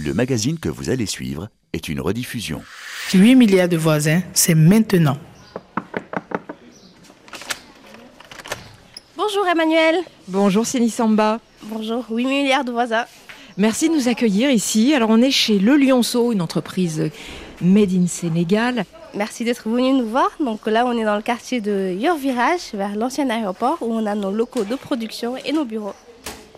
Le magazine que vous allez suivre est une rediffusion. 8 milliards de voisins, c'est maintenant. Bonjour Emmanuel. Bonjour Céline Samba. Bonjour, 8 milliards de voisins. Merci de nous accueillir ici. Alors on est chez Le Lionceau, une entreprise made in Sénégal. Merci d'être venu nous voir. Donc là, on est dans le quartier de Yor Virage, vers l'ancien aéroport, où on a nos locaux de production et nos bureaux.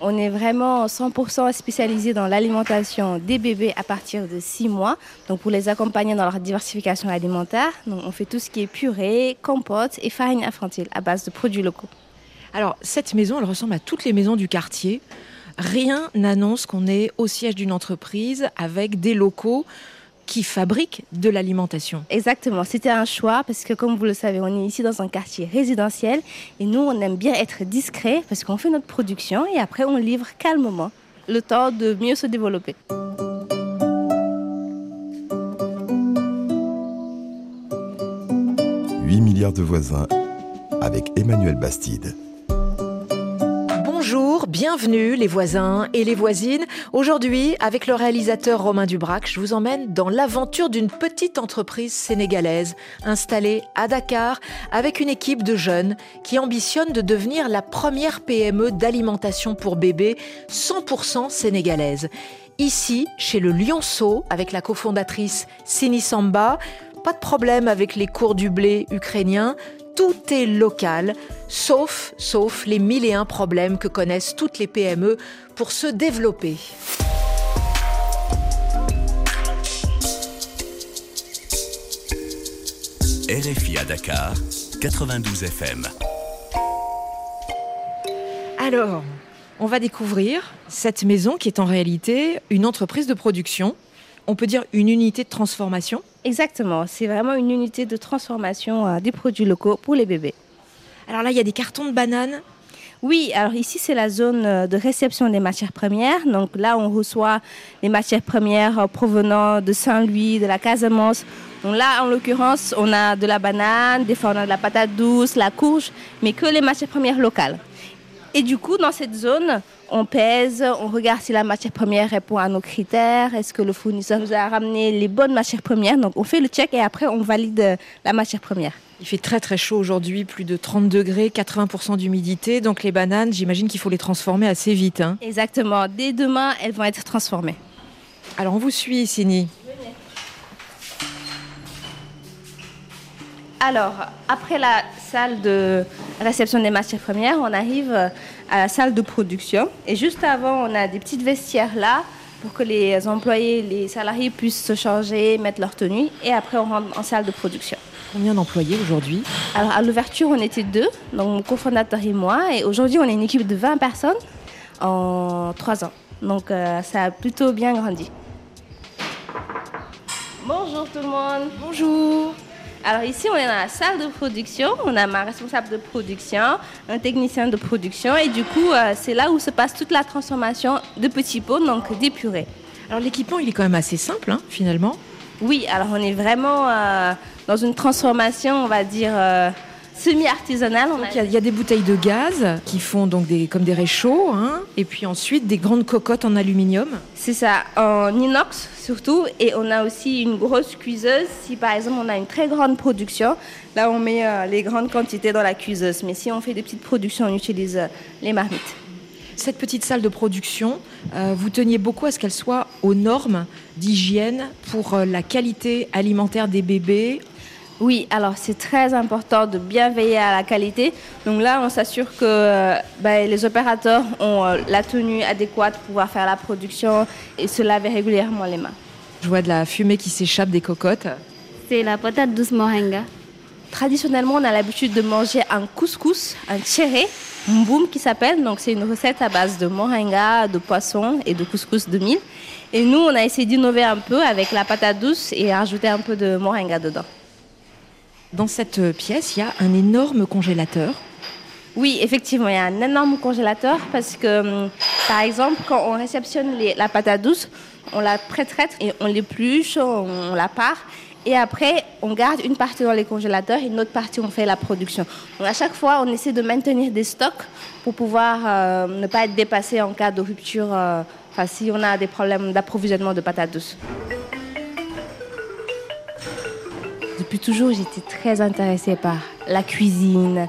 On est vraiment 100% spécialisé dans l'alimentation des bébés à partir de 6 mois, donc pour les accompagner dans leur diversification alimentaire. Donc on fait tout ce qui est purée, compote et farine infantile à base de produits locaux. Alors cette maison, elle ressemble à toutes les maisons du quartier. Rien n'annonce qu'on est au siège d'une entreprise avec des locaux qui fabriquent de l'alimentation. Exactement, c'était un choix parce que comme vous le savez, on est ici dans un quartier résidentiel et nous, on aime bien être discret parce qu'on fait notre production et après on livre calmement, le temps de mieux se développer. « 8 milliards de voisins avec Emmanuel Bastide. Bienvenue les voisins et les voisines. Aujourd'hui, avec le réalisateur Romain Dubrac, je vous emmène dans l'aventure d'une petite entreprise sénégalaise installée à Dakar avec une équipe de jeunes qui ambitionne de devenir la première PME d'alimentation pour bébés 100% sénégalaise. Ici, chez le Lionceau, avec la cofondatrice Sini Samba, pas de problème avec les cours du blé ukrainien, tout est local, sauf, sauf les mille et un problèmes que connaissent toutes les PME pour se développer. RFI à Dakar, 92 FM. Alors, on va découvrir cette maison qui est en réalité une entreprise de production. On peut dire une unité de transformation. Exactement, c'est vraiment une unité de transformation euh, des produits locaux pour les bébés. Alors là, il y a des cartons de bananes. Oui, alors ici c'est la zone euh, de réception des matières premières. Donc là, on reçoit les matières premières euh, provenant de Saint-Louis, de la Casamance. Donc là, en l'occurrence, on a de la banane, des fois on a de la patate douce, la courge, mais que les matières premières locales. Et du coup, dans cette zone, on pèse, on regarde si la matière première répond à nos critères, est-ce que le fournisseur nous a ramené les bonnes matières premières. Donc on fait le check et après on valide la matière première. Il fait très très chaud aujourd'hui, plus de 30 degrés, 80% d'humidité. Donc les bananes, j'imagine qu'il faut les transformer assez vite. Hein. Exactement. Dès demain, elles vont être transformées. Alors on vous suit, Sini. Alors, après la salle de réception des matières premières, on arrive à la salle de production. Et juste avant, on a des petites vestiaires là pour que les employés, les salariés puissent se changer, mettre leur tenue. Et après, on rentre en salle de production. Combien d'employés aujourd'hui Alors, à l'ouverture, on était deux, donc mon cofondateur et moi. Et aujourd'hui, on est une équipe de 20 personnes en trois ans. Donc, euh, ça a plutôt bien grandi. Bonjour tout le monde. Bonjour. Alors ici, on est dans la salle de production. On a ma responsable de production, un technicien de production. Et du coup, euh, c'est là où se passe toute la transformation de petits pots, donc des purées. Alors l'équipement, il est quand même assez simple, hein, finalement. Oui, alors on est vraiment euh, dans une transformation, on va dire, euh, semi-artisanale. Il y, a des bouteilles de gaz qui font donc des, comme des réchauds, hein, et puis ensuite des grandes cocottes en aluminium. C'est ça, en inox surtout, et on a aussi une grosse cuiseuse. Si par exemple on a une très grande production, là on met euh, les grandes quantités dans la cuiseuse. Mais si on fait des petites productions, on utilise euh, les marmites. Cette petite salle de production, euh, vous teniez beaucoup à ce qu'elle soit aux normes d'hygiène pour la qualité alimentaire des bébés oui, alors c'est très important de bien veiller à la qualité. Donc là, on s'assure que euh, ben, les opérateurs ont euh, la tenue adéquate pour pouvoir faire la production et se laver régulièrement les mains. Je vois de la fumée qui s'échappe des cocottes. C'est la patate douce moringa. Traditionnellement, on a l'habitude de manger un couscous, un tchéré, mboum qui s'appelle. Donc c'est une recette à base de moringa, de poisson et de couscous de mil. Et nous, on a essayé d'innover un peu avec la patate douce et rajouter un peu de moringa dedans. Dans cette pièce, il y a un énorme congélateur. Oui, effectivement, il y a un énorme congélateur parce que, hum, par exemple, quand on réceptionne la patate douce, on la pré-traite et on l'épluche, on, la part. Et après, on garde une partie dans les congélateurs et une autre partie, on fait la production. Donc à chaque fois, on essaie de maintenir des stocks pour pouvoir euh, ne pas être dépassé en cas de rupture euh, si on a des problèmes d'approvisionnement de patates douces. Depuis toujours, j'étais très intéressée par la cuisine,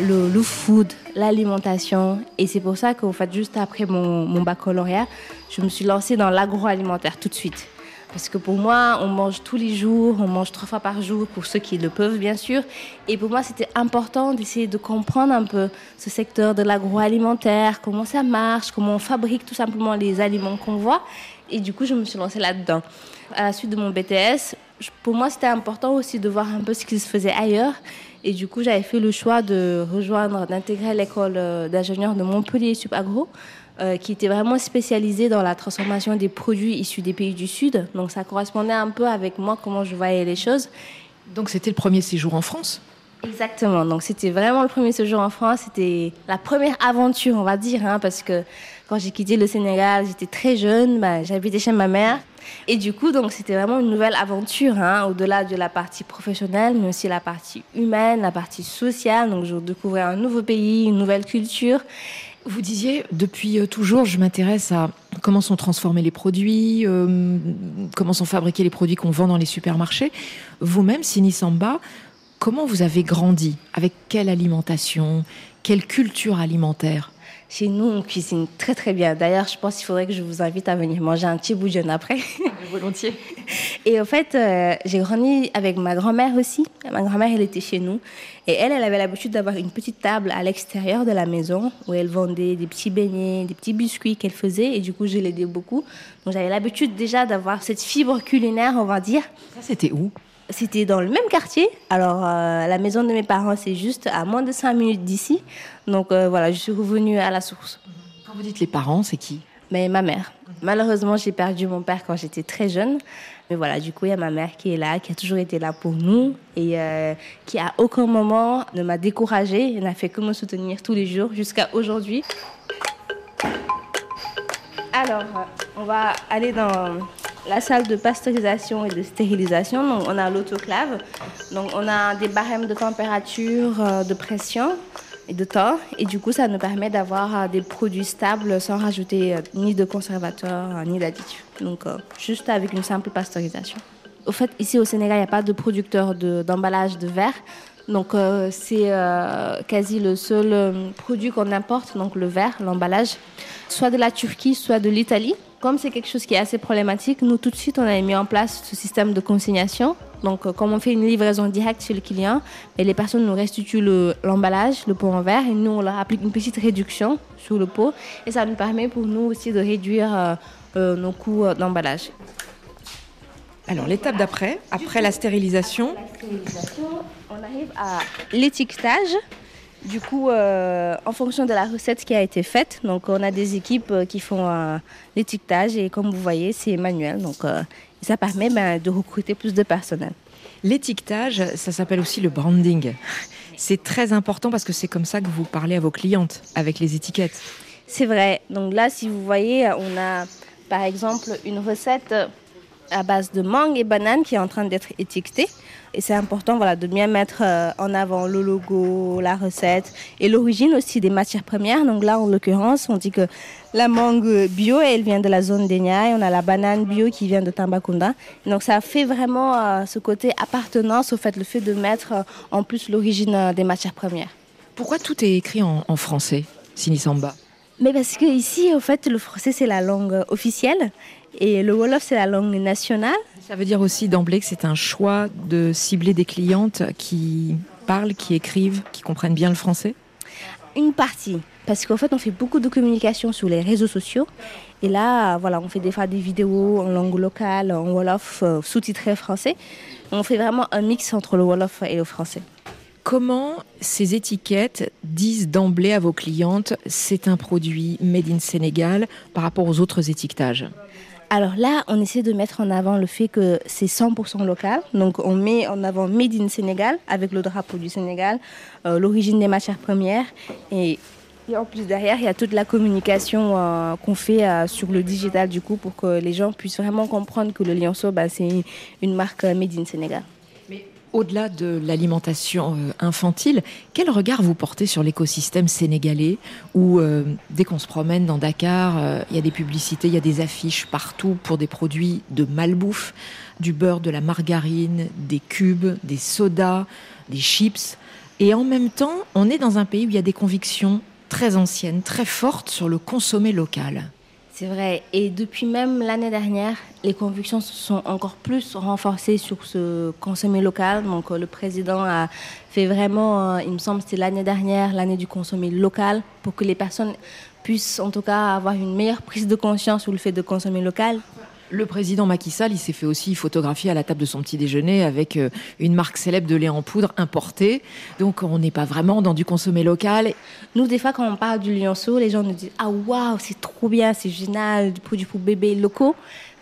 le, food, l'alimentation. Et c'est pour ça qu'en fait, juste après mon, mon baccalauréat, je me suis lancée dans l'agroalimentaire tout de suite. Parce que pour moi, on mange tous les jours, on mange trois fois par jour pour ceux qui le peuvent, bien sûr. Et pour moi, c'était important d'essayer de comprendre un peu ce secteur de l'agroalimentaire, comment ça marche, comment on fabrique tout simplement les aliments qu'on voit. Et du coup, je me suis lancée là-dedans. À la suite de mon BTS, pour moi, c'était important aussi de voir un peu ce qui se faisait ailleurs. Et du coup, j'avais fait le choix de rejoindre, d'intégrer l'école euh, d'ingénieurs de Montpellier Subagro, euh, qui était vraiment spécialisée dans la transformation des produits issus des pays du Sud. Donc, ça correspondait un peu avec moi, comment je voyais les choses. Donc c'était le premier séjour en France? Exactement. Donc c'était vraiment le premier séjour en France. C'était la première aventure, on va dire, hein, parce que quand j'ai quitté le Sénégal, j'étais très jeune. Bah, J'habitais chez ma mère. Et du coup, donc c'était vraiment une nouvelle aventure, hein, au-delà de la partie professionnelle, mais aussi la partie humaine, la partie sociale. Donc je découvrais un nouveau pays, une nouvelle culture. Vous disiez, depuis euh, toujours, je m'intéresse à comment sont transformés les produits, euh, comment sont fabriqués les produits qu'on vend dans les supermarchés. Vous-même, Sini Samba, comment vous avez grandi? Avec quelle alimentation? Quelle culture alimentaire? Chez nous, on cuisine très très bien. D'ailleurs, je pense qu'il faudrait que je vous invite à venir manger un petit bout de jeûne après. Volontiers. Et en fait, euh, j'ai grandi avec ma grand-mère aussi. Ma grand-mère, elle était chez nous. Et elle, elle avait l'habitude d'avoir une petite table à l'extérieur de la maison où elle vendait des petits beignets, des petits biscuits qu'elle faisait. Et du coup, je l'aidais beaucoup. Donc, j'avais l'habitude déjà d'avoir cette fibre culinaire, on va dire. Ça, c'était où? C'était dans le même quartier. Alors, euh, la maison de mes parents, c'est juste à moins de 5 minutes d'ici. Donc, euh, voilà, je suis revenue à la source. Quand vous dites les parents, c'est qui? Mais ma mère. Malheureusement, j'ai perdu mon père quand j'étais très jeune. Mais voilà, du coup, il y a ma mère qui est là, qui a toujours été là pour nous et euh, qui à aucun moment ne m'a découragée. Elle n'a fait que me soutenir tous les jours jusqu'à aujourd'hui. Alors, on va aller dans la salle de pasteurisation et de stérilisation. Donc, on a l'autoclave. Donc, on a des barèmes de température, euh, de pression et de temps. Et du coup, ça nous permet d'avoir euh, des produits stables sans rajouter euh, ni de conservateurs euh, ni d'additifs. Donc, juste avec une simple pasteurisation. Au fait, ici au Sénégal, il n'y a pas de producteur de- d'emballage de, verre. Donc, c'est quasi le seul produit qu'on importe, donc le verre, l'emballage, soit de la Turquie, soit de l'Italie. Comme c'est quelque chose qui est assez problématique, nous, tout de suite, on a mis en place ce système de consignation. Donc, euh, comme on fait une livraison directe chez le client, et les personnes nous restituent le- l'emballage, le, pot en verre, et nous, on leur applique une petite réduction sur le pot. Et ça nous permet pour nous aussi de réduire euh, euh, nos coûts d'emballage. Alors, l'étape d'après, après la stérilisation, on arrive à l'étiquetage. Du coup, euh, en fonction de la recette qui a été faite, donc on a des équipes euh, qui font euh, l'étiquetage et comme vous voyez, c'est manuel. Donc euh, ça permet ben, de recruter plus de personnel. l'étiquetage, ça s'appelle aussi le branding. C'est très important parce que c'est comme ça que vous parlez à vos clientes, avec les étiquettes. C'est vrai. Donc là, si vous voyez, on a par exemple une recette à base de mangue et banane qui est en train d'être étiquetée. Et c'est important voilà, de bien mettre euh, en avant le logo, la recette et l'origine aussi des matières premières. Donc là, en l'occurrence, on dit que la mangue bio, elle vient de la zone d'Enya et on a la banane bio qui vient de Tambacounda. Donc ça fait vraiment euh, ce côté appartenance au fait, le fait de mettre euh, en plus l'origine des matières premières. Pourquoi tout est écrit en, en français, Sinisamba Mais parce que ici, au fait, le français c'est la langue officielle et le wolof c'est la langue nationale. Ça veut dire aussi d'emblée que c'est un choix de cibler des clientes qui parlent, qui écrivent, qui comprennent bien le français Une partie, parce qu'en fait, on fait beaucoup de communication sur les réseaux sociaux. Et là, voilà, on fait des fois des vidéos en langue locale, en wolof, euh, sous-titré français. On fait vraiment un mix entre le wolof et le français. Comment ces étiquettes disent d'emblée à vos clientes c'est un produit made in Sénégal par rapport aux autres étiquetages? Alors là, on essaie de mettre en avant le fait que c'est 100% local. Donc on met en avant Made in Sénégal avec le drapeau du Sénégal, euh, l'origine des matières premières. Et, en plus derrière, il y a toute la communication euh, qu'on fait euh, sur le digital du coup pour que les gens puissent vraiment comprendre que le Lionceau, bah, c'est une marque Made in Sénégal. Au-delà de l'alimentation euh, infantile, quel regard vous portez sur l'écosystème sénégalais où, euh, dès qu'on se promène dans Dakar, euh, il y a des publicités, il y a des affiches partout pour des produits de malbouffe, du beurre, de la margarine, des cubes, des sodas, des chips. Et en même temps, on est dans un pays où il y a des convictions très anciennes, très fortes sur le consommé local. C'est vrai. Et depuis même l'année dernière, les convictions se sont encore plus renforcées sur ce consommé local. Donc euh, le président a fait vraiment, euh, il me semble, c'était l'année dernière, l'année du consommé local, pour que les personnes puissent en tout cas avoir une meilleure prise de conscience sur le fait de consommer local. Le président Macky Sall, il s'est fait aussi photographier à la table de son petit déjeuner avec euh, une marque célèbre de lait en poudre importée. Donc on n'est pas vraiment dans du consommé local. Nous, des fois, quand on parle du lionceau, les gens nous disent Ah, waouh, c'est trop bien, c'est génial, du produit pour bébés locaux.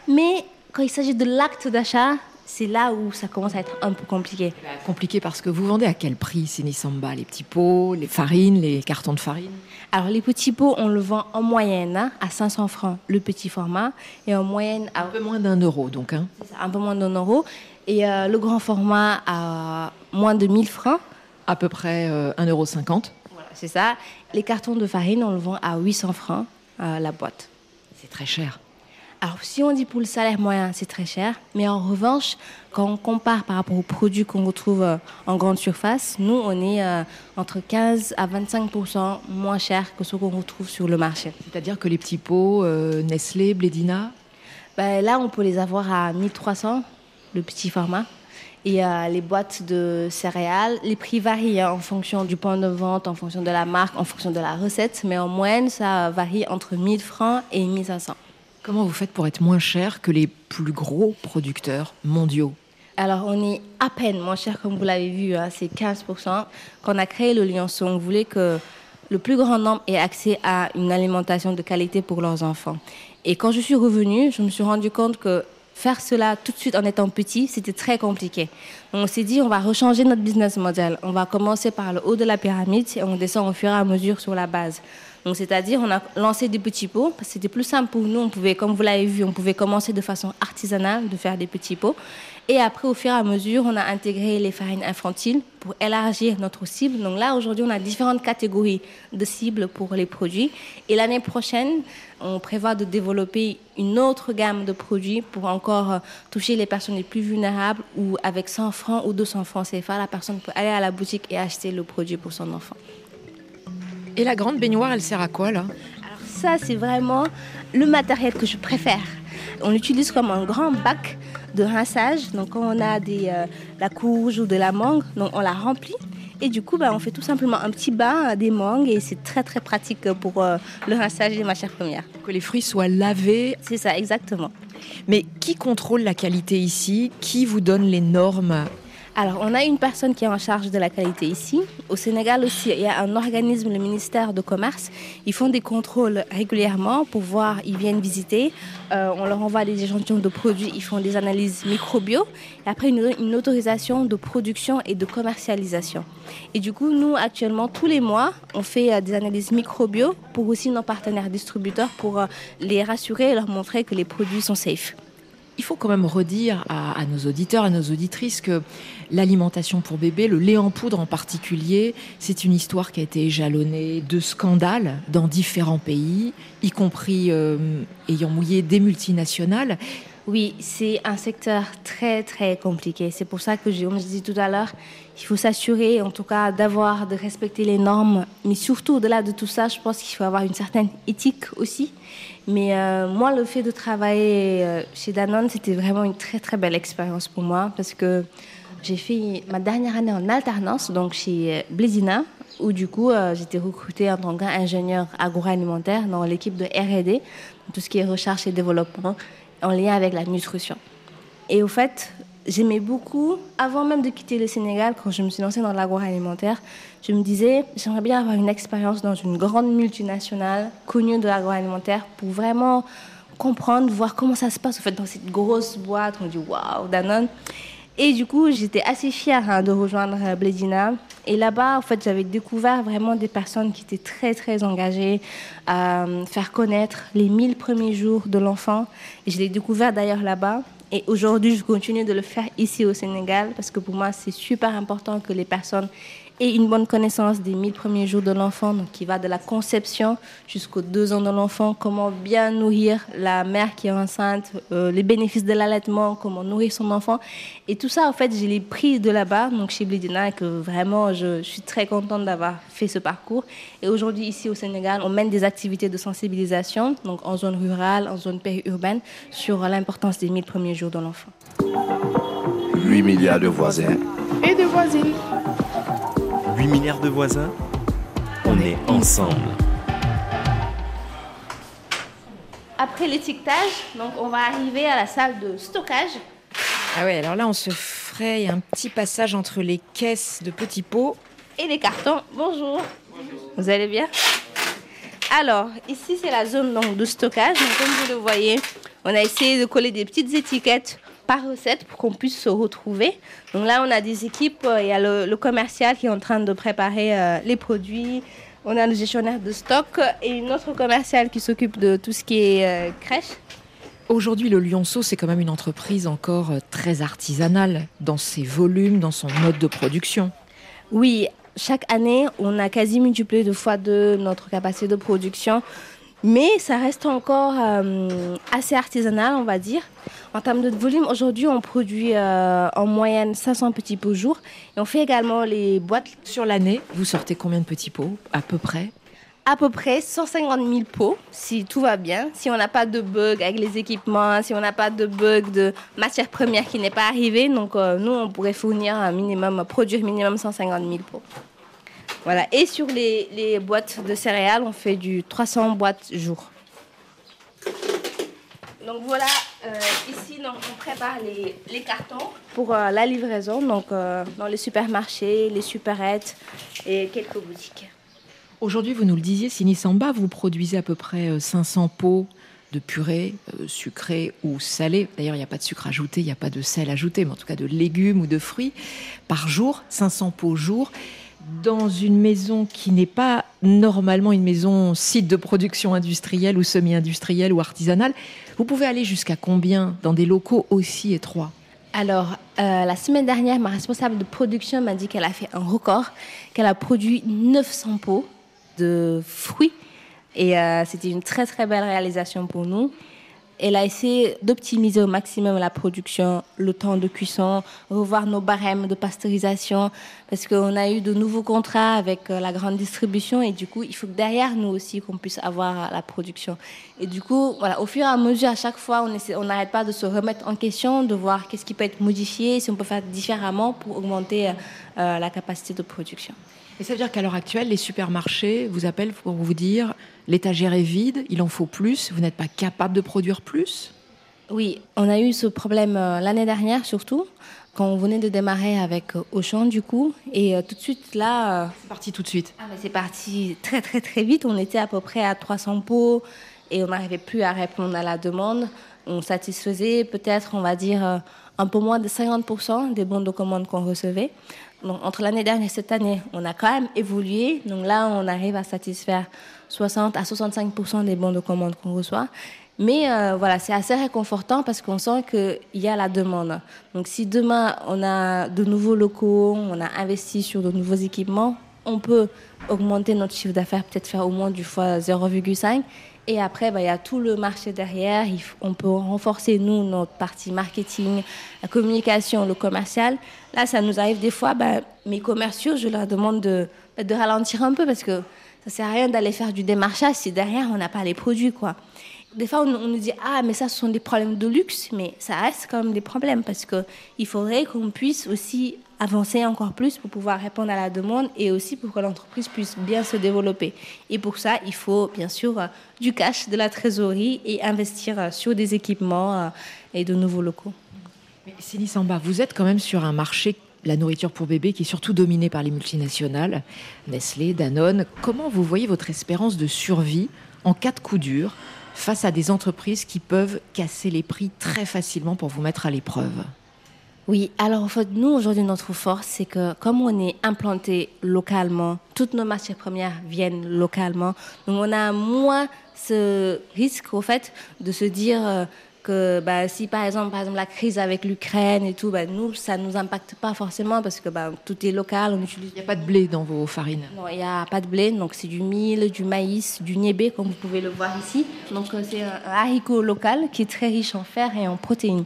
Mais quand il s'agit de l'acte d'achat, c'est là où ça commence à être un peu compliqué. Compliqué parce que vous vendez à quel prix Sinisamba Les petits pots, les farines, les cartons de farine? Alors, les petits pots, on le vend en moyenne hein, à 500 francs le petit format et en moyenne à Un peu moins d'un euro donc. Hein. ça, un peu moins d'un euro. Et euh, le grand format à moins de 1000 francs. À peu près euh, 1,50 euro. Voilà, c'est ça. Les cartons de farine, on le vend à 800 francs euh, la boîte. C'est très cher. Alors, si on dit pour le salaire moyen, c'est très cher. Mais en revanche, quand on compare par rapport aux produits qu'on retrouve euh, en grande surface, nous, on est euh, entre 15 à 25% moins cher que ce qu'on retrouve sur le marché. C'est-à-dire que les petits pots euh, Nestlé, Blédina, Ben, là, on peut les avoir à 1300, le petit format. Et euh, les boîtes de céréales, les prix varient hein, en fonction du point de vente, en fonction de la marque, en fonction de la recette. Mais en moyenne, ça varie entre 1000 francs et 1500. Comment vous faites pour être moins cher que les plus gros producteurs mondiaux Alors, on est à peine moins cher, comme vous l'avez vu, hein, c'est 15%. Quand on a créé le Lionceau, on voulait que le plus grand nombre ait accès à une alimentation de qualité pour leurs enfants. Et quand je suis revenue, je me suis rendu compte que faire cela tout de suite en étant petit, c'était très compliqué. On s'est dit, on va rechanger notre business model. On va commencer par le haut de la pyramide et on descend au fur et à mesure sur la base. Donc, c'est-à-dire, on a lancé des petits pots parce que c'était plus simple pour nous. On pouvait, comme vous l'avez vu, on pouvait commencer de façon artisanale de faire des petits pots. Et après, au fur et à mesure, on a intégré les farines infantiles pour élargir notre cible. Donc là, aujourd'hui, on a différentes catégories de cibles pour les produits. Et l'année prochaine, on prévoit de développer une autre gamme de produits pour encore euh, toucher les personnes les plus vulnérables ou avec 100 francs ou 200 francs CFA, la personne peut aller à la boutique et acheter le produit pour son enfant. Et la grande baignoire, elle sert à quoi là? Alors ça, c'est vraiment le matériel que je préfère. On l'utilise comme un grand bac de rinçage. Donc quand on a des, euh, la courge ou de la mangue, donc on la remplit. Et du coup, bah, on fait tout simplement un petit bain euh, des mangues et c'est très très pratique pour euh, le rinçage des matières premières. Que les fruits soient lavés. C'est ça, exactement. Mais qui contrôle la qualité ici? Qui vous donne les normes? Alors, on a une personne qui est en charge de la qualité ici. Au Sénégal aussi, il y a un organisme, le ministère de Commerce. Ils font des contrôles régulièrement pour voir, ils viennent visiter. Euh, on leur envoie des échantillons de produits, ils font des analyses microbio. Et après, une, une autorisation de production et de commercialisation. Et du coup, nous, actuellement, tous les mois, on fait euh, des analyses microbio pour aussi nos partenaires distributeurs pour euh, les rassurer et leur montrer que les produits sont safe. Il faut quand même redire à, nos auditeurs, à nos auditrices que l'alimentation pour bébés, le lait en poudre en particulier, c'est une histoire qui a été jalonnée de scandales dans différents pays, y compris euh, ayant mouillé des multinationales. Oui, c'est un secteur très très compliqué. C'est pour ça que, comme je disais tout à l'heure, il faut s'assurer en tout cas d'avoir, de respecter les normes. Mais surtout, au-delà de tout ça, je pense qu'il faut avoir une certaine éthique aussi. Mais euh, moi, le fait de travailler euh, chez Danone, c'était vraiment une très très belle expérience pour moi parce que j'ai fait ma dernière année en alternance, donc chez euh, Blédina, où du coup, j'étais recrutée en tant qu'ingénieur agroalimentaire dans l'équipe de R&D, tout ce qui est recherche et développement en lien avec la nutrition. Et au fait, j'aimais beaucoup, avant même de quitter le Sénégal, quand je me suis lancée dans l'agroalimentaire, je me disais, j'aimerais bien avoir une expérience dans une grande multinationale connue de l'agroalimentaire pour vraiment comprendre, voir comment ça se passe au fait, dans cette grosse boîte. On dit waouh, Danone. Et du coup, j'étais assez fière hein, de rejoindre euh, Blédina. Et là-bas, en fait, j'avais découvert vraiment des personnes qui étaient très, très engagées à euh, faire connaître les 1000 premiers jours de l'enfant. Je l'ai découvert d'ailleurs là-bas. Et aujourd'hui, je continue de le faire ici au Sénégal parce que pour moi, c'est super important que les personnes et une bonne connaissance des 1000 premiers jours de l'enfant, donc qui va de la conception jusqu'aux deux ans de l'enfant, comment bien nourrir la mère qui est enceinte, euh, les bénéfices de l'allaitement, comment nourrir son enfant. Et tout ça, en fait, je l'ai pris de là-bas, donc chez Blidina, et que vraiment, je, je suis très contente d'avoir fait ce parcours. Et aujourd'hui, ici au Sénégal, on mène des activités de sensibilisation, donc en zone rurale, en zone périurbaine, sur l'importance des 1000 premiers jours de l'enfant. 8 milliards de voisins. Et de voisines. 8 milliards de voisins. On est ensemble. Après l'étiquetage, donc on va arriver à la salle de stockage. Ah ouais, alors là, on se fraye un petit passage entre les caisses de petits pots. et les cartons. Bonjour. Vous allez bien? Alors, ici, c'est la zone donc, de stockage. Donc, comme vous le voyez, on a essayé de coller des petites étiquettes par recette pour qu'on puisse se retrouver. Donc là, on a des équipes. euh, Il y a le, le commercial qui est en train de préparer euh, les produits. On a le gestionnaire de stock et une autre commerciale qui s'occupe de tout ce qui est euh, crèche. Aujourd'hui, le Lyonceau, c'est quand même une entreprise encore très artisanale dans ses volumes, dans son mode de production. Oui, chaque année, on a quasi multiplié deux fois de notre capacité de production. Mais ça reste encore euh, assez artisanal, on va dire. En termes de volume, aujourd'hui, on produit euh, en moyenne 500 petits pots jour. Et on fait également les boîtes, Sur l'année, vous sortez combien de petits pots, à peu près? À peu près 150 000 pots, si tout va bien. Si on n'a pas de bug avec les équipements, si on n'a pas de bug de matière première qui n'est pas arrivée. Donc, euh, nous, on pourrait fournir un minimum, produire minimum 150 000 pots. Voilà. Et sur les, boîtes de céréales, on fait du 300 boîtes jour. Donc voilà, euh, ici on prépare les, cartons pour euh, la livraison, donc euh, dans les supermarchés, les supérettes et quelques boutiques. Aujourd'hui, vous nous le disiez, Sinisamba, vous produisez à peu près euh, 500 pots de purée sucrée ou salée. D'ailleurs, il n'y a pas de sucre ajouté, il n'y a pas de sel ajouté, mais en tout cas de légumes ou de fruits par jour, 500 pots jour, dans une maison qui n'est pas normalement une maison site de production industrielle ou semi-industrielle ou artisanale. Vous pouvez aller jusqu'à combien dans des locaux aussi étroits? Alors, euh, la semaine dernière, ma responsable de production m'a dit qu'elle a fait un record, qu'elle a produit 900 pots de fruits. Et euh, c'était une très très belle réalisation pour nous. Elle a essayé d'optimiser au maximum la production, le temps de cuisson, revoir nos barèmes de pasteurisation, parce qu'on a eu de nouveaux contrats avec euh, la grande distribution et du coup, il faut que derrière nous aussi qu'on puisse avoir la production. Et du coup, voilà, au fur et à mesure, à chaque fois, on essaie- on n'arrête pas de se remettre en question, de voir qu'est-ce qui peut être modifié, si on peut faire différemment pour augmenter euh, la capacité de production. Et ça veut dire qu'à l'heure actuelle, les supermarchés vous appellent pour vous dire l'étagère est vide, il en faut plus, vous n'êtes pas capable de produire plus? Oui, on a eu ce problème euh, l'année dernière surtout, quand on venait de démarrer avec euh, Auchan du coup. Et euh, tout de suite là, C'est parti tout de suite. ah, c'est parti très très très vite. On était à peu près à 300 pots et on n'arrivait plus à répondre à la demande. On satisfaisait peut-être, on va dire, un peu moins de 50% des bons de commande qu'on recevait. Donc, entre l'année dernière et cette année, on a quand même évolué. Donc là, on arrive à satisfaire 60 à 65% des bons de commande qu'on reçoit. Mais euh, voilà, c'est assez réconfortant parce qu'on sent qu'il y a la demande. Donc si demain on a de nouveaux locaux, on a investi sur de nouveaux équipements, on peut augmenter notre chiffre d'affaires, peut-être faire au moins du fois 0,5. Et après, bah, il y a tout le marché derrière. On peut renforcer, nous, notre partie marketing, la communication, le commercial. Là, ça nous arrive des fois, bah, mes commerciaux, je leur demande de, de ralentir un peu parce que ça sert à rien d'aller faire du démarchage si derrière, on n'a pas les produits. quoi. Des fois, on, on nous dit ah mais ça ce sont des problèmes de luxe, mais ça reste quand même des problèmes parce que il faudrait qu'on puisse aussi avancer encore plus pour pouvoir répondre à la demande et aussi pour que l'entreprise puisse bien se développer. Et pour ça, il faut bien sûr euh, du cash, de la trésorerie et investir euh, sur des équipements euh, et de nouveaux locaux. Mais Céline Samba, vous êtes quand même sur un marché, la nourriture pour bébé, qui est surtout dominé par les multinationales, Nestlé, Danone. Comment vous voyez votre espérance de survie en cas de coup dur face à des entreprises qui peuvent casser les prix très facilement pour vous mettre à l'épreuve? Oui, alors en fait, nous, aujourd'hui, notre force, c'est que comme on est implanté localement, toutes nos matières premières viennent localement, donc on a moins ce risque, au fait, de se dire euh, que bah, si par exemple, par exemple la crise avec l'Ukraine et tout, bah, nous, ça ne nous impacte pas forcément parce que bah, tout est local, on utilise... Il n'y a pas de blé dans vos farines Non, il n'y a pas de blé, donc c'est du mil, du maïs, du niébé, comme vous pouvez le voir ici. Donc euh, c'est un haricot local qui est très riche en fer et en protéines.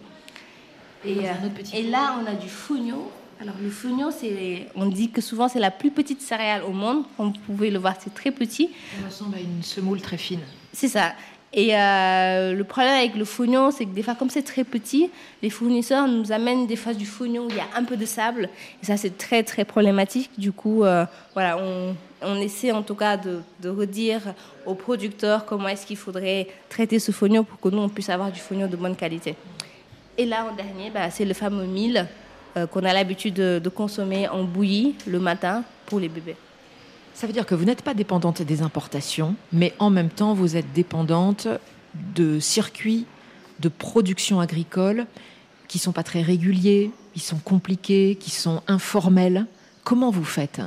Et, euh, et là, on a du fugno. Alors le c'est, on dit que souvent c'est la plus petite céréale au monde. Comme vous pouvez le voir, c'est très petit. Ça ressemble à une semoule très fine. C'est ça. Et euh, le problème avec le fugno, c'est que des fois, comme c'est très petit, les fournisseurs nous amènent des fois du fugno où il y a un peu de sable. Et ça, c'est très, très problématique. Du coup, euh, voilà, on, on, essaie en tout cas de, de redire aux producteurs comment est-ce qu'il faudrait traiter ce fugno pour que nous, on puisse avoir du fugno de bonne qualité. Et là, en dernier, bah, c'est le fameux mil euh, qu'on a l'habitude de, de, consommer en bouillie le matin pour les bébés. Ça veut dire que vous n'êtes pas dépendante des importations, mais en même temps, vous êtes dépendante de circuits de production agricole qui sont pas très réguliers, qui sont compliqués, qui sont informels. Comment vous faites?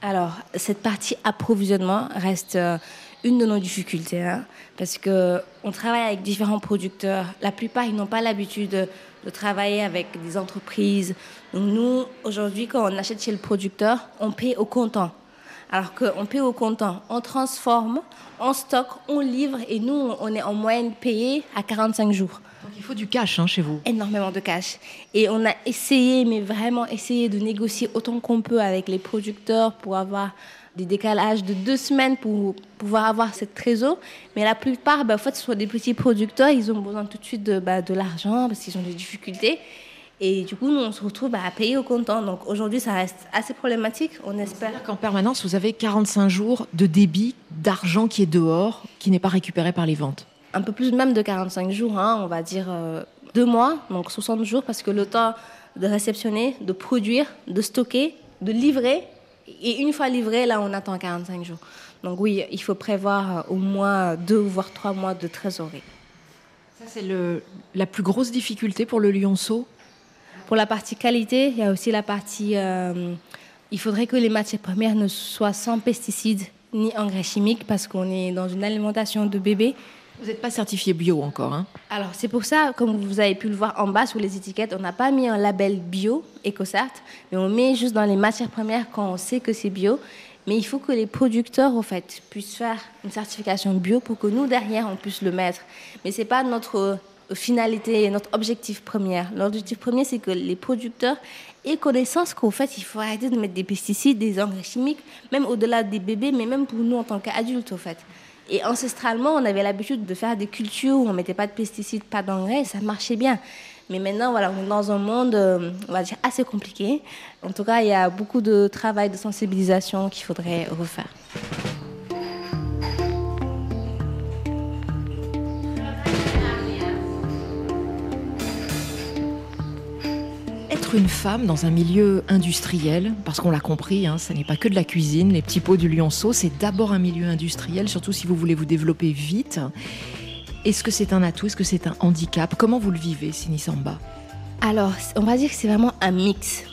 Alors, cette partie approvisionnement reste euh, une de nos difficultés, hein, parce que on travaille avec différents producteurs. La plupart, ils n'ont pas l'habitude de, de, travailler avec des entreprises. Donc nous, aujourd'hui, quand on achète chez le producteur, on paye au comptant. Alors qu'on paye au comptant, on transforme, on stocke, on livre, et nous, on est en moyenne payé à 45 jours. Donc il faut du cash hein, chez vous Énormément de cash. Et on a essayé, mais vraiment essayé de négocier autant qu'on peut avec les producteurs pour avoir des décalages de deux semaines pour pouvoir avoir cette trésor. Mais la plupart, bah, en fait, ce sont des petits producteurs, ils ont besoin tout de suite de, bah, de l'argent parce qu'ils ont des difficultés. Et du coup, nous, on se retrouve bah, à payer au comptant. Donc aujourd'hui, ça reste assez problématique. On espère. qu'en permanence, vous avez 45 jours de débit d'argent qui est dehors, qui n'est pas récupéré par les ventes. Un peu plus même de 45 jours, hein, on va dire euh, deux mois, donc 60 jours, parce que le temps de réceptionner, de produire, de stocker, de livrer, et une fois livré, là, on attend 45 jours. Donc oui, il faut prévoir au moins deux voire trois mois de trésorerie. Ça, c'est la plus grosse difficulté pour le lionceau? Pour la partie qualité, il y a aussi la partie... Euh, il faudrait que les matières premières ne soient sans pesticides ni engrais chimiques parce qu'on est dans une alimentation de bébés. Vous n'êtes pas certifié bio encore, hein? Alors c'est pour ça, comme vous avez pu le voir en bas sur les étiquettes, on n'a pas mis un label bio EcoCert, mais on met juste dans les matières premières quand on sait que c'est bio. Mais il faut que les producteurs, au fait, puissent faire une certification bio pour que nous derrière on puisse le mettre. Mais c'est pas notre finalité, notre objectif premier. L'objectif premier, c'est que les producteurs aient connaissance qu'au fait, il faut arrêter de mettre des pesticides, des engrais chimiques, même au-delà des bébés, mais même pour nous en tant qu'adultes, au fait. Et ancestralement, on avait l'habitude de faire des cultures où on mettait pas de pesticides, pas d'engrais, ça marchait bien. Mais maintenant, voilà, on est dans un monde, euh, on va dire, assez compliqué. En tout cas, il y a beaucoup de travail de sensibilisation qu'il faudrait refaire. Être une femme dans un milieu industriel, parce qu'on l'a compris, hein, ça n'est pas que de la cuisine, les petits pots du lionceau, c'est d'abord un milieu industriel, surtout si vous voulez vous développer vite. Est-ce que c'est un atout? Est-ce que c'est un handicap? Comment vous le vivez, Sinisamba Alors, on va dire que c'est vraiment un mix.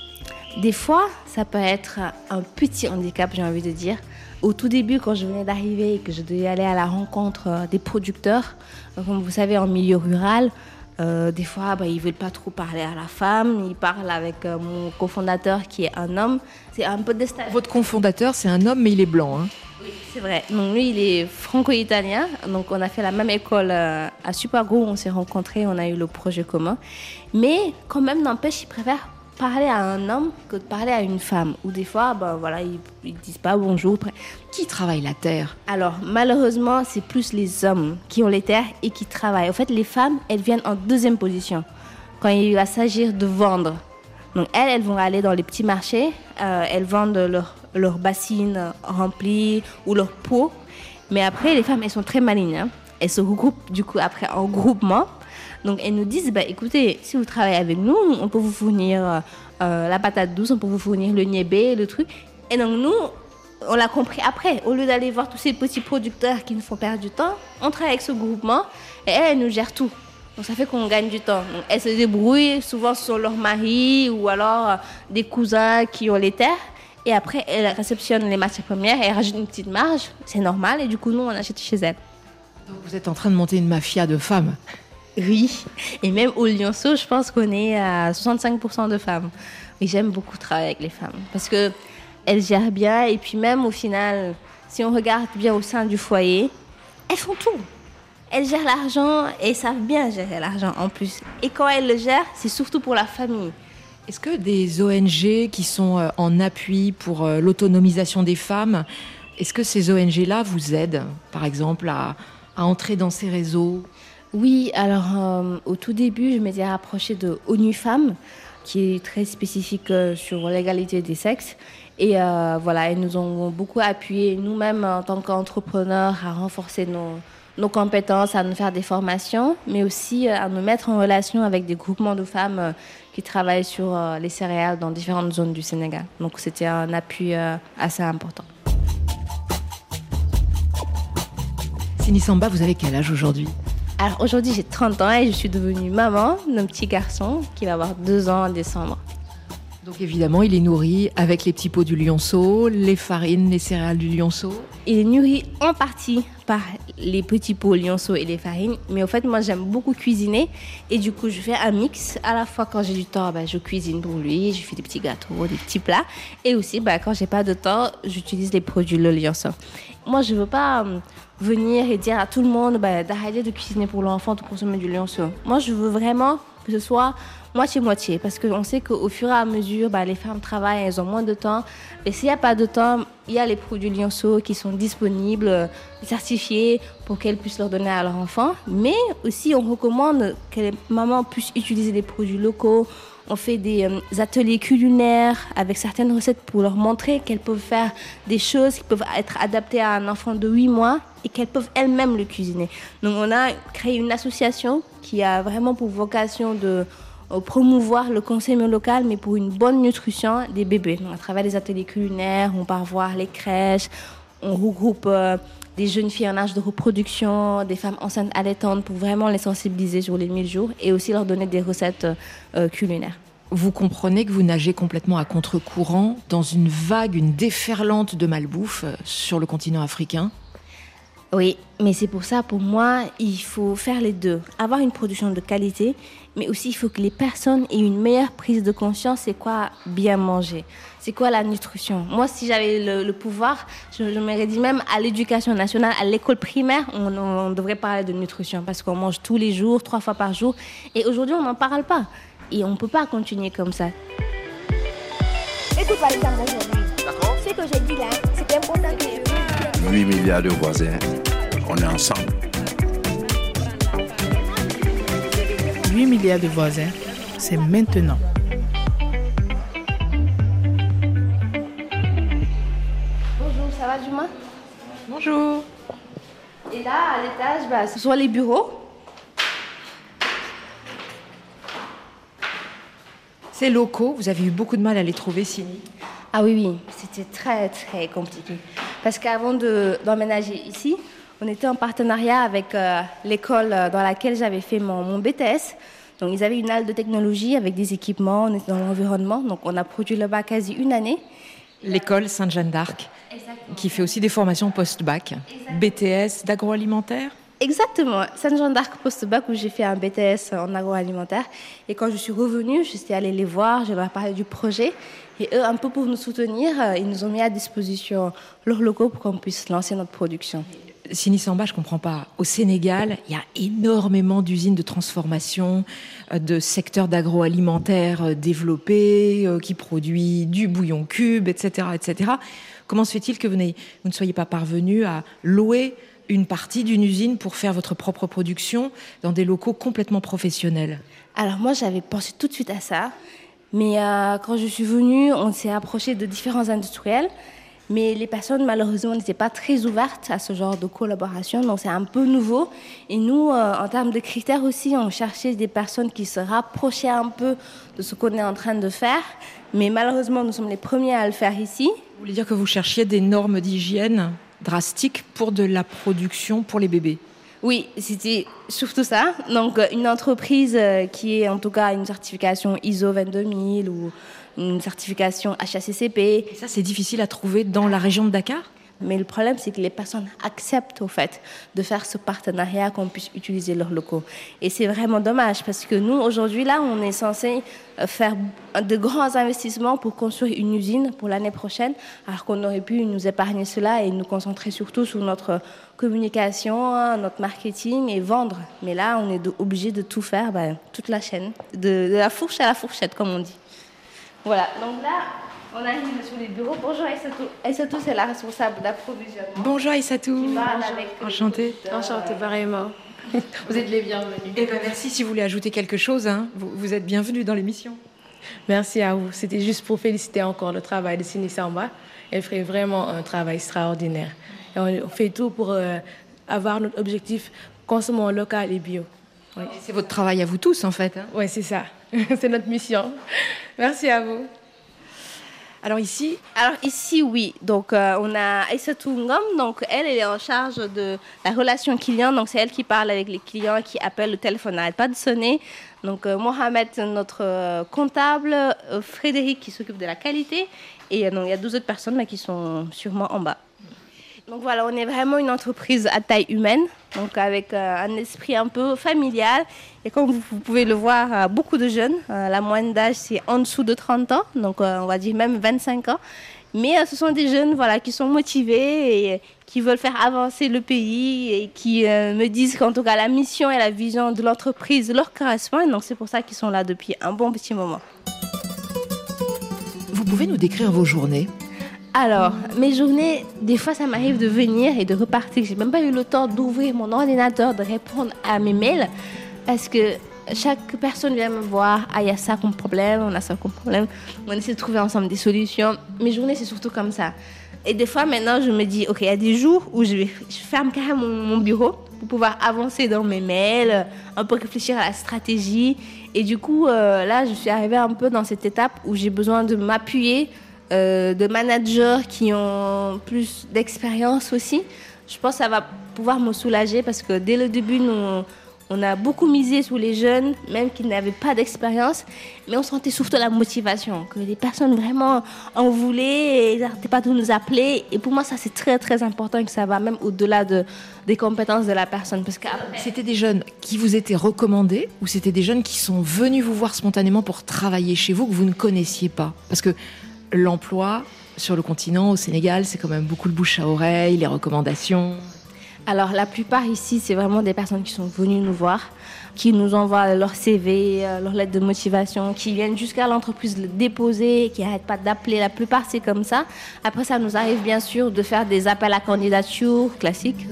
Des fois, ça peut être un petit handicap, j'ai envie de dire. Au tout début, quand je venais d'arriver et que je devais aller à la rencontre des producteurs, comme vous savez, en milieu rural, euh, des fois, bah, ils veulent pas trop parler à la femme. Ils parlent avec euh, mon cofondateur qui est un homme. C'est un peu déstabilisant. Votre cofondateur, c'est un homme, mais il est blanc. Hein oui, c'est vrai. Donc lui, il est franco-italien. Donc on a fait la même école euh, à Supergo. On s'est rencontrés, on a eu le projet commun. Mais quand même, n'empêche, il préfère parler à un homme que de parler à une femme. Ou des fois, ben voilà, ils, ils disent pas bonjour. Qui travaille la terre? Alors, malheureusement, c'est plus les hommes qui ont les terres et qui travaillent. En fait, les femmes, elles viennent en deuxième position quand il va s'agir de vendre. Donc, elles, elles vont aller dans les petits marchés, euh, elles vendent leurs leur bassines remplies ou leurs pots. Mais après, les femmes, elles sont très malignes. Hein. Elles se regroupent du coup après en groupement. Donc elles nous disent, bah, écoutez, si vous travaillez avec nous, on peut vous fournir euh, la patate douce, on peut vous fournir le niébé, le truc. Et donc nous, on l'a compris après. Au lieu d'aller voir tous ces petits producteurs qui nous font perdre du temps, on travaille avec ce groupement et elles, elles nous gèrent tout. Donc ça fait qu'on gagne du temps. Elles se débrouillent, souvent sur leur mari ou alors euh, des cousins qui ont les terres. Et après, elles réceptionnent les matières premières et rajoutent une petite marge. C'est normal. Et du coup, nous, on achète chez elles. Vous êtes en train de monter une mafia de femmes. Oui. Et même au Lyonceau, je pense qu'on est à 65% de femmes. Et j'aime beaucoup travailler avec les femmes parce que elles gèrent bien. Et puis même au final, si on regarde bien au sein du foyer, elles font tout. Elles gèrent l'argent et savent bien gérer l'argent en plus. Et quand elles le gèrent, c'est surtout pour la famille. Est-ce que des ONG qui sont euh, en appui pour euh, l'autonomisation des femmes, est-ce que ces ONG-là vous aident, par exemple, à entrer dans ces réseaux Oui, alors euh, au tout début, je m'étais rapprochée de ONU Femmes, qui est très spécifique euh, sur l'égalité des sexes. Et euh, voilà, ils nous ont beaucoup appuyé, nous-mêmes en tant qu'entrepreneurs, à renforcer nos, compétences, à nous faire des formations, mais aussi à nous mettre en relation avec des groupements de femmes qui travaillent sur les céréales dans différentes zones du Sénégal. Donc c'était un appui assez important. Sini Samba, vous avez quel âge aujourd'hui? Alors aujourd'hui j'ai 30 ans et je suis devenue maman d'un petit garçon qui va avoir deux ans en décembre. Donc évidemment, il est nourri avec les petits pots du lionceau, les farines, les céréales du lionceau. Il est nourri en partie par les petits pots lionceaux et les farines, mais au fait moi j'aime beaucoup cuisiner et du coup je fais un mix. À la fois quand j'ai du temps, bah, je cuisine pour lui, je fais des petits gâteaux, des petits plats, et aussi bah, quand j'ai pas de temps, j'utilise les produits le lionceau. Moi je veux pas euh, venir et dire à tout le monde bah, d'arrêter de cuisiner pour l'enfant, de consommer du lionceau. Moi je veux vraiment que ce soit moitié-moitié, parce qu'on sait qu'au fur et à mesure, bah, les femmes travaillent, elles ont moins de temps. Et s'il n'y a pas de temps, il y a les produits lionceaux qui sont disponibles, euh, certifiés, pour qu'elles puissent leur donner à leur enfant. Mais aussi, on recommande que les mamans puissent utiliser des produits locaux. On fait des euh, ateliers culinaires avec certaines recettes pour leur montrer qu'elles peuvent faire des choses qui peuvent être adaptées à un enfant de 8 mois et qu'elles peuvent elles-mêmes le cuisiner. Donc on a créé une association qui a vraiment pour vocation de euh, promouvoir le consommé local, mais pour une bonne nutrition des bébés. Donc, à travers les ateliers culinaires, on part voir les crèches, on regroupe euh, des jeunes filles en âge de reproduction, des femmes enceintes allaitantes pour vraiment les sensibiliser sur les 1000 jours et aussi leur donner des recettes euh, culinaires. Vous comprenez que vous nagez complètement à contre-courant dans une vague, une déferlante de malbouffe sur le continent africain? Oui, mais c'est pour ça, pour moi, il faut faire les deux. Avoir une production de qualité, mais aussi il faut que les personnes aient une meilleure prise de conscience, c'est quoi bien manger, c'est quoi la nutrition. Moi, si j'avais le, le pouvoir, je, je m'aurais dit même à l'éducation nationale, à l'école primaire, on, on devrait parler de nutrition, parce qu'on mange tous les jours, trois fois par jour, et aujourd'hui, on n'en parle pas. Et on ne peut pas continuer comme ça. Écoute par exemple aujourd'hui. Ce que je dis là, 8 milliards de voisins, on est ensemble. 8 milliards de voisins, c'est maintenant. Bonjour, ça va Juma? Bonjour. Et là, à l'étage, bah, ce sont les bureaux. Ces locaux, vous avez eu beaucoup de mal à les trouver, Sini. Ah oui, oui, c'était très, très compliqué. Parce qu'avant de- d'emménager ici, on était en partenariat avec euh, l'école euh, dans laquelle j'avais fait mon, mon BTS. Donc, ils avaient une halle de technologie avec des équipements, on était dans l'environnement. Donc, on a produit là-bas quasi une année. L'école Sainte-Jeanne d'Arc, qui fait aussi des formations post-bac, BTS d'agroalimentaire. Exactement, Saint-Jean d'Arc post-bac où j'ai fait un BTS en agroalimentaire. Et quand je suis revenue, je suis allée les voir, je leur ai parlé du projet. Et eux, un peu pour nous soutenir, euh, ils nous ont mis à disposition leurs locaux pour qu'on puisse lancer notre production. Sini Samba, je comprends pas. Au Sénégal, il y a énormément d'usines de transformation, euh, de secteurs d'agroalimentaire euh, développés, qui produit du bouillon cube, etc., etc. Comment se fait-il que vous, vous ne soyez pas parvenu à louer une partie d'une usine pour faire votre propre production dans des locaux complètement professionnels Alors moi, j'avais pensé tout de suite à ça. Mais euh, quand je suis venue, on s'est approché de différents industriels. Mais les personnes, malheureusement, n'étaient pas très ouvertes à ce genre de collaboration. Donc, c'est un peu nouveau. Et nous, euh, en termes de critères aussi, on cherchait des personnes qui se rapprochaient un peu de ce qu'on est en train de faire. Mais malheureusement, nous sommes les premiers à le faire ici. Vous voulez dire que vous cherchiez des normes d'hygiène? Drastiques pour de la production pour les bébés Oui, c'était surtout ça. Donc, euh, une entreprise euh, qui est en tout cas une certification ISO 22000 ou une certification HACCP. Et ça, c'est difficile à trouver dans la région de Dakar? Mais le problème, c'est que les personnes acceptent au fait de faire ce partenariat, qu'on puisse utiliser leurs locaux. Et c'est vraiment dommage parce que nous, aujourd'hui, là, on est censé euh, faire de grands investissements pour construire une usine pour l'année prochaine, alors qu'on aurait pu nous épargner cela et nous concentrer surtout sur notre communication, notre marketing et vendre. Mais là, on est obligé de tout faire, ben, toute la chaîne, de la fourche à la fourchette, comme on dit. Voilà, donc là, on arrive sur les bureaux. Bonjour Aïssatou. Aïssatou, c'est la responsable d'approvisionnement. Bonjour Aïssatou. Enchantée. Enchantée, pareillement. Vous êtes les bienvenus. Eh ben, merci si vous voulez ajouter quelque chose. Hein. Vous, êtes bienvenue dans l'émission. Merci à vous. C'était juste pour féliciter encore le travail de Sini Samba. Elle ferait vraiment un travail extraordinaire. Et on fait tout pour euh, avoir notre objectif consommant local et bio. C'est votre travail à vous tous, en fait. Hein. Oui, c'est ça. c'est notre mission. Merci à vous. Alors ici? Alors ici, oui. Donc euh, on a Ngom. Donc elle, est en charge de la relation client. Donc c'est elle qui parle avec les clients, qui appelle le téléphone n'arrête pas de sonner. Donc euh, Mohamed, notre euh, comptable, Frédéric qui s'occupe de la qualité. Et il y a 12 autres personnes là, qui sont sûrement en bas. Donc voilà, on est vraiment une entreprise à taille humaine, donc avec euh, un esprit un peu familial. Et comme vous, pouvez le voir, euh, beaucoup de jeunes. Euh, la moyenne d'âge, c'est en dessous de 30 ans, donc on va dire même 25 ans. Mais ce sont des jeunes voilà, qui sont motivés et qui veulent faire avancer le pays et qui me disent qu'en tout cas la mission et la vision de l'entreprise leur correspondent. Donc c'est pour ça qu'ils sont là depuis un bon petit moment. Vous pouvez nous décrire vos journées? Alors, mes journées, des fois, ça m'arrive de venir et de repartir. J'ai même pas eu le temps d'ouvrir mon ordinateur, de répondre à mes mails, parce que chaque personne vient me voir. Ah, il y a ça comme problème, on a ça comme problème. On essaie de trouver ensemble des solutions. Mes journées, c'est surtout comme ça. Et des fois, maintenant, je me dis, OK, il y a des jours où je, vais, ferme carrément mon, bureau pour pouvoir avancer dans mes mails, un peu réfléchir à la stratégie. Et du coup, euh, là, je suis arrivée un peu dans cette étape où j'ai besoin de m'appuyer euh, de managers qui ont plus d'expérience aussi. Je pense que ça va pouvoir me soulager parce que dès le début, on a beaucoup misé sur les jeunes, même qui n'avaient pas d'expérience, mais on sentait surtout la motivation, que les personnes vraiment en voulaient et n'arrêtaient pas de nous appeler. Et pour moi, ça c'est très très important et que ça va même au-delà de, des compétences de la personne. C'était des jeunes qui vous étaient recommandés ou c'était des jeunes qui sont venus vous voir spontanément pour travailler chez vous que vous ne connaissiez pas? Parce que l'emploi sur le continent, au Sénégal, c'est quand même beaucoup le bouche à oreille, les recommandations. Alors la plupart ici, c'est vraiment des personnes qui sont venues nous voir, qui nous envoient leur CV, euh, leur lettre de motivation, qui viennent jusqu'à l'entreprise le déposer, qui n'arrêtent pas d'appeler. La plupart, c'est comme ça. Après, ça nous arrive bien sûr de faire des appels à candidature classiques.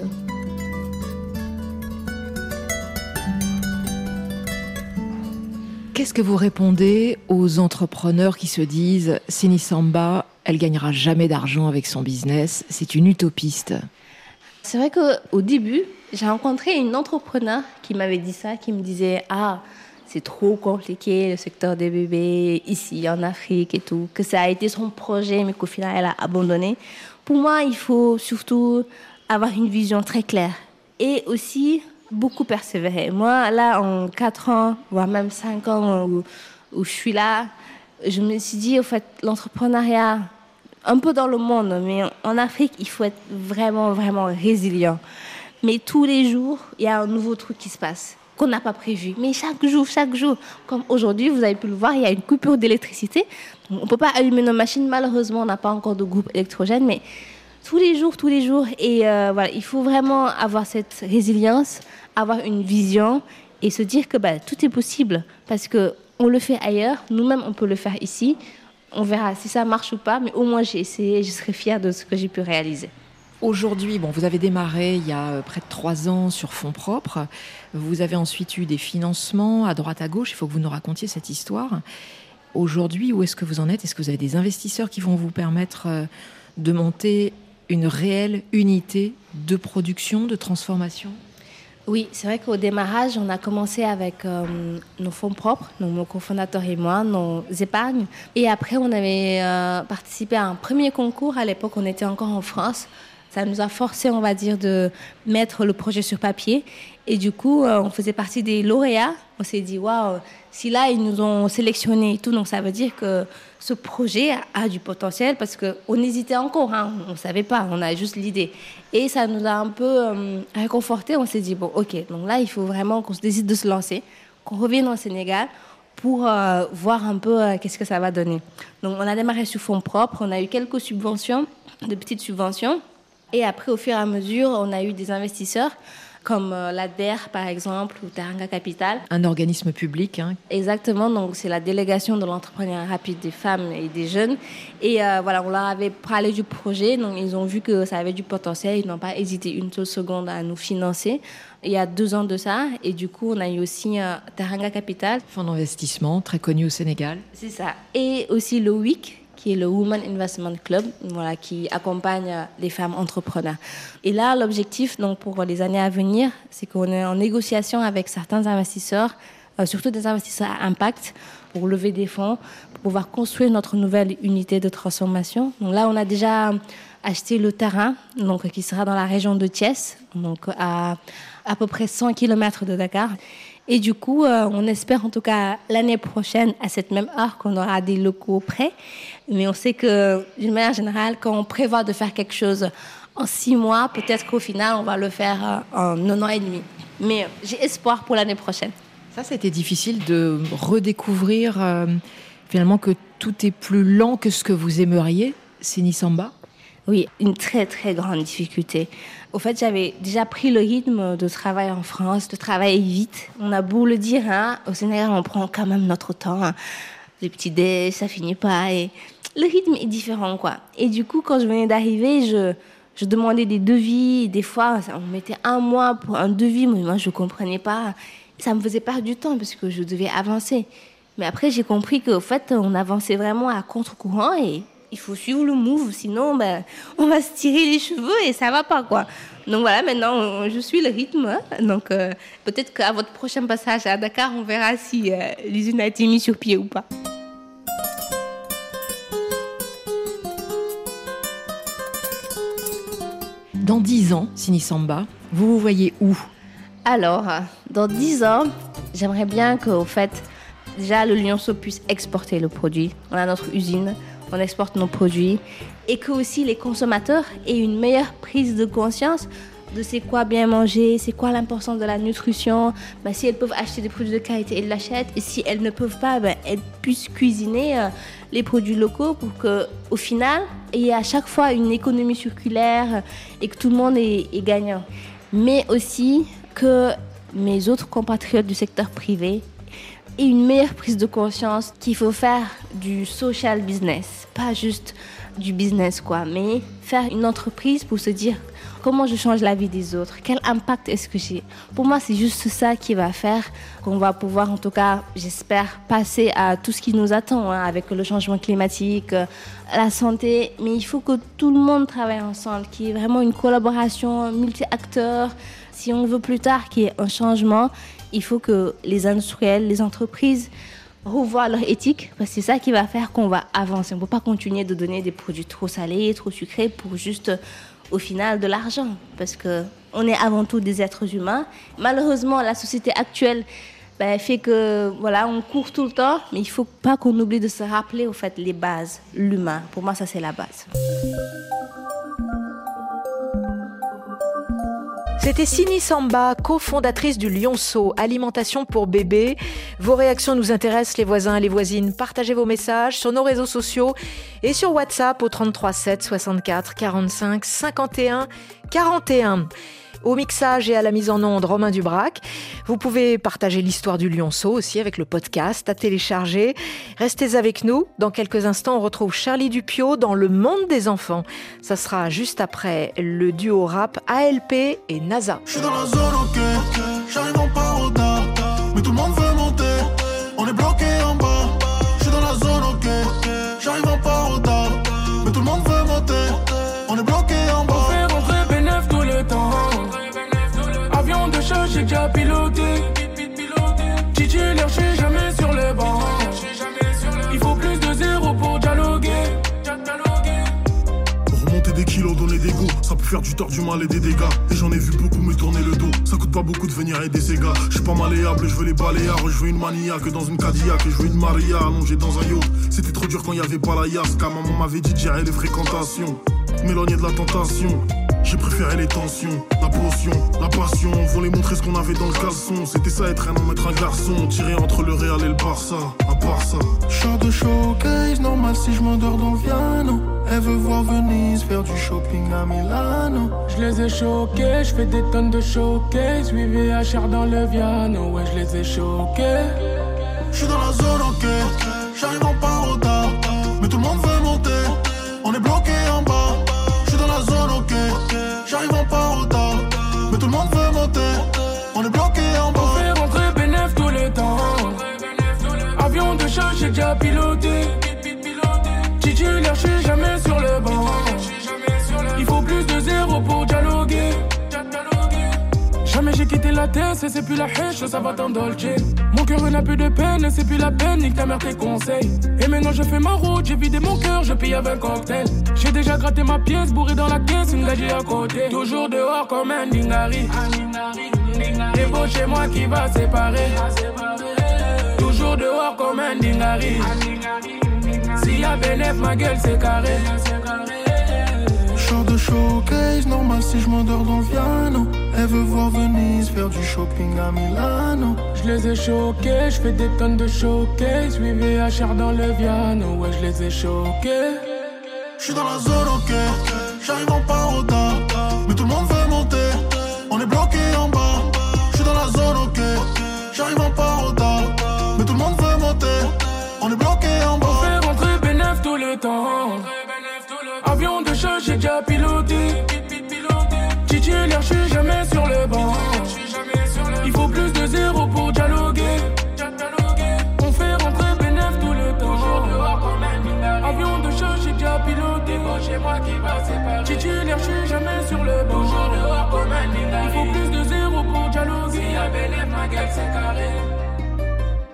Qu'est-ce que vous répondez aux entrepreneurs qui se disent Sini Samba, elle gagnera jamais d'argent avec son business, c'est une utopiste? C'est vrai qu'au début, j'ai rencontré une entrepreneur qui m'avait dit ça, qui me disait Ah, c'est trop compliqué le secteur des bébés ici en Afrique et tout, que ça a été son projet, mais qu'au final elle a abandonné. Pour moi, il faut surtout avoir une vision très claire et aussi beaucoup persévéré. Moi, là, en 4 ans, voire même 5 ans où, je suis là, je me suis dit, au fait, l'entrepreneuriat, un peu dans le monde, mais en Afrique, il faut être vraiment, vraiment résilient. Mais tous les jours, il y a un nouveau truc qui se passe qu'on n'a pas prévu. Mais chaque jour, chaque jour, comme aujourd'hui, vous avez pu le voir, il y a une coupure d'électricité. On ne peut pas allumer nos machines. Malheureusement, on n'a pas encore de groupe électrogène, mais tous les jours, tous les jours. Et euh, voilà, il faut vraiment avoir cette résilience, avoir une vision et se dire que bah, tout est possible parce que on le fait ailleurs, nous-mêmes on peut le faire ici. On verra si ça marche ou pas, mais au moins j'ai essayé, je serai fière de ce que j'ai pu réaliser. Aujourd'hui, bon, vous avez démarré il y a euh, près de trois ans sur fonds propres. Vous avez ensuite eu des financements à droite à gauche. Il faut que vous nous racontiez cette histoire. Aujourd'hui, où est-ce que vous en êtes? Est-ce que vous avez des investisseurs qui vont vous permettre euh, de monter une réelle unité de production, de transformation? Oui, c'est vrai qu'au démarrage, on a commencé avec euh, nos fonds propres, donc mon cofondateur et moi, nos épargnes. Et après, on avait euh, participé à un premier concours. À l'époque, on était encore en France. Ça nous a forcé, on va dire, de mettre le projet sur papier. Et du coup, euh, on faisait partie des lauréats. On s'est dit, waouh, si là, ils nous ont sélectionnés et tout, donc ça veut dire que ce projet a, du potentiel parce qu'on hésitait encore, hein. on ne savait pas, on a juste l'idée. Et ça nous a un peu euh, réconforté. On s'est dit, bon, ok, donc là, il faut vraiment qu'on se décide de se lancer, qu'on revienne au Sénégal pour euh, voir un peu qu'est-ce que ça va donner. Donc, on a démarré sur fonds propres, on a eu quelques subventions, de petites subventions. Et après, au fur et à mesure, on a eu des investisseurs comme euh, l'ADER par exemple ou Teranga Capital. Un organisme public. Hein. Exactement, donc c'est la délégation de l'entrepreneuriat rapide des femmes et des jeunes. Et euh, voilà, on leur avait parlé du projet, donc ils ont vu que ça avait du potentiel, ils n'ont pas hésité une seule seconde à nous financer. Il y a deux ans de ça, et du coup on a eu aussi euh, Teranga Capital. Fonds d'investissement très connu au Sénégal. C'est ça. Et aussi le WIC, qui est le Women Investment Club, voilà, qui accompagne les femmes entrepreneurs. Et là, l'objectif, donc, pour les années à venir, c'est qu'on est en négociation avec certains investisseurs, euh, surtout des investisseurs à impact, pour lever des fonds, pour pouvoir construire notre nouvelle unité de transformation. Donc là, on a déjà acheté le terrain, donc, qui sera dans la région de Thiès, donc à à peu près 100 km de Dakar. Et du coup, euh, on espère en tout cas l'année prochaine, à cette même heure, qu'on aura des locaux prêts. Mais on sait que, d'une manière générale, quand on prévoit de faire quelque chose en six mois, peut-être qu'au final, on va le faire euh, en un an et demi. Mais j'ai espoir pour l'année prochaine. Ça, c'était difficile de redécouvrir euh, finalement que tout est plus lent que ce que vous aimeriez, Sinisamba Oui, une très très grande difficulté. Au fait, j'avais déjà pris le rythme de travail en France, de travailler vite. On a beau le dire, hein, au Sénégal, on prend quand même notre temps. Hein. Les petits dés, ça finit pas. Et le rythme est différent, quoi. Et du coup, quand je venais d'arriver, je, je demandais des devis. Des fois, on mettait un mois pour un devis. Mais moi, je comprenais pas. Ça me faisait perdre du temps parce que je devais avancer. Mais après, j'ai compris qu'au fait, on avançait vraiment à contre-courant et il faut suivre le move, sinon ben, on va se tirer les cheveux et ça va pas quoi. Donc voilà, maintenant je suis le rythme. Hein. Donc euh, peut-être qu'à votre prochain passage à Dakar, on verra si euh, l'usine a été mise sur pied ou pas. Dans dix ans, Sinisamba, vous vous voyez où? Alors, dans dix ans, j'aimerais bien qu'au fait, déjà le Lyonceau puisse exporter le produit. On a notre usine, on exporte nos produits et que aussi les consommateurs aient une meilleure prise de conscience de c'est quoi bien manger, c'est quoi l'importance de la nutrition. Ben, si elles peuvent acheter des produits de qualité, elles l'achètent. Et si elles ne peuvent pas, ben, elles puissent cuisiner euh, les produits locaux pour que, au final, il y ait à chaque fois une économie circulaire et que tout le monde est gagnant. Mais aussi que mes autres compatriotes du secteur privé et une meilleure prise de conscience qu'il faut faire du social business, pas juste du business quoi, mais faire une entreprise pour se dire comment je change la vie des autres, quel impact est-ce que j'ai? Pour moi, c'est juste ça qui va faire qu'on va pouvoir, en tout cas, j'espère, passer à tout ce qui nous attend hein, avec le changement climatique, euh, la santé. Mais il faut que tout le monde travaille ensemble, qu'il y ait vraiment une collaboration multi-acteurs. Si on veut plus tard qu'il y ait un changement, il faut que les industriels, les entreprises revoient leur éthique, parce que c'est ça qui va faire qu'on va avancer. On ne peut pas continuer de donner des produits trop salés, trop sucrés pour juste, au final, de l'argent, parce que on est avant tout des êtres humains. Malheureusement, la société actuelle ben, fait que voilà, on court tout le temps, mais il faut pas qu'on oublie de se rappeler au fait les bases, l'humain. Pour moi, ça c'est la base. C'était Sini Samba, cofondatrice du Lionceau Alimentation pour bébés. Vos réactions nous intéressent, les voisins et les voisines. Partagez vos messages sur nos réseaux sociaux et sur WhatsApp au 33 7 64 45 51 41 au mixage et à la mise en onde Romain Dubrac. Vous pouvez partager l'histoire du lionceau aussi avec le podcast à télécharger. Restez avec nous. Dans quelques instants, on retrouve Charlie Dupio dans Le Monde des enfants. Ça sera juste après le duo rap ALP et NASA. Faire du tort, du mal et des dégâts. Et j'en ai vu beaucoup me tourner le dos. Ça coûte pas beaucoup de venir aider ces gars. Je suis pas malléable, je veux les baléares. Je veux une mania que dans une Cadillac. Je veux une Maria allongée dans un yacht. C'était trop dur quand y avait pas la Yaska. Maman m'avait dit de gérer les fréquentations. M'éloigner de la tentation. J'ai préféré les tensions, la potion, la passion. On voulait montrer ce qu'on avait dans le caleçon. C'était ça être un homme, être un garçon. Tiré entre le Real et le Barça, à ça. Char de showcase, normal si je m'endors dans le piano. Elle veut voir Venise, faire du shopping à Milano. Je les ai choqués, je fais des tonnes de showcase. Oui, VHR dans le piano, ouais, je les ai choqués. Je suis dans la zone, ok. J'arrive en quitté la tête, c'est plus la hache, ça va t'indulger. Mon cœur n'a plus de peine, c'est plus la peine, nique ta mère tes conseils. Et maintenant je fais ma route, j'ai vidé mon cœur, je paye avec un cocktail. J'ai déjà gratté ma pièce, bourré dans la caisse, une gagie à côté. Toujours dehors comme un dingari. Chez moi qui va séparer. Toujours dehors comme un dingari. S'il y a bénéf, ma gueule c'est carré. Showcase, normal si je m'endors dans le piano. Elle veut voir Venise, faire du shopping à Milano. Je les ai choqués, je fais des tonnes de showcase. Oui, VHR dans le piano, ouais, je les ai choqués. Je suis dans la zone, ok. J'arrive en paroda. Mais tout le monde veut monter. On est bloqué en bas. Je suis dans la zone, ok. J'arrive en paroda. Mais tout le monde veut monter. On est bloqué en bas. On fait rentrer bénéf tout le temps. Avion de chasse, j'ai déjà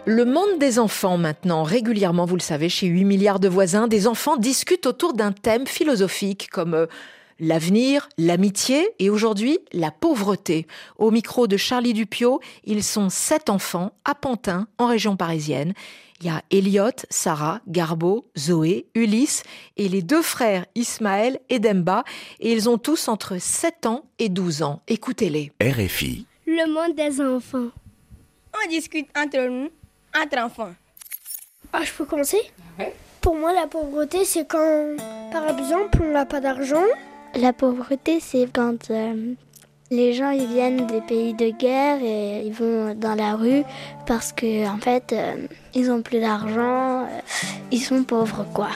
Le monde des enfants maintenant, régulièrement, vous le savez, chez 8 milliards de voisins, des enfants discutent autour d'un thème philosophique comme euh, l'avenir, l'amitié et aujourd'hui la pauvreté. Au micro de Charlie Dupio, ils sont sept enfants à Pantin, en région parisienne. Il y a Elliot, Sarah, Garbo, Zoé, Ulysse et les deux frères Ismaël et Demba. Et ils ont tous entre 7 ans et 12 ans. Écoutez-les. RFI. Le monde des enfants. On discute entre nous, entre enfants. Ah, je peux commencer Pour moi, la pauvreté, c'est quand, par exemple, on n'a pas d'argent. La pauvreté, c'est quand euh, les gens ils viennent des pays de guerre et ils vont dans la rue parce que en fait euh, ils ont plus d'argent, euh, ils sont pauvres quoi.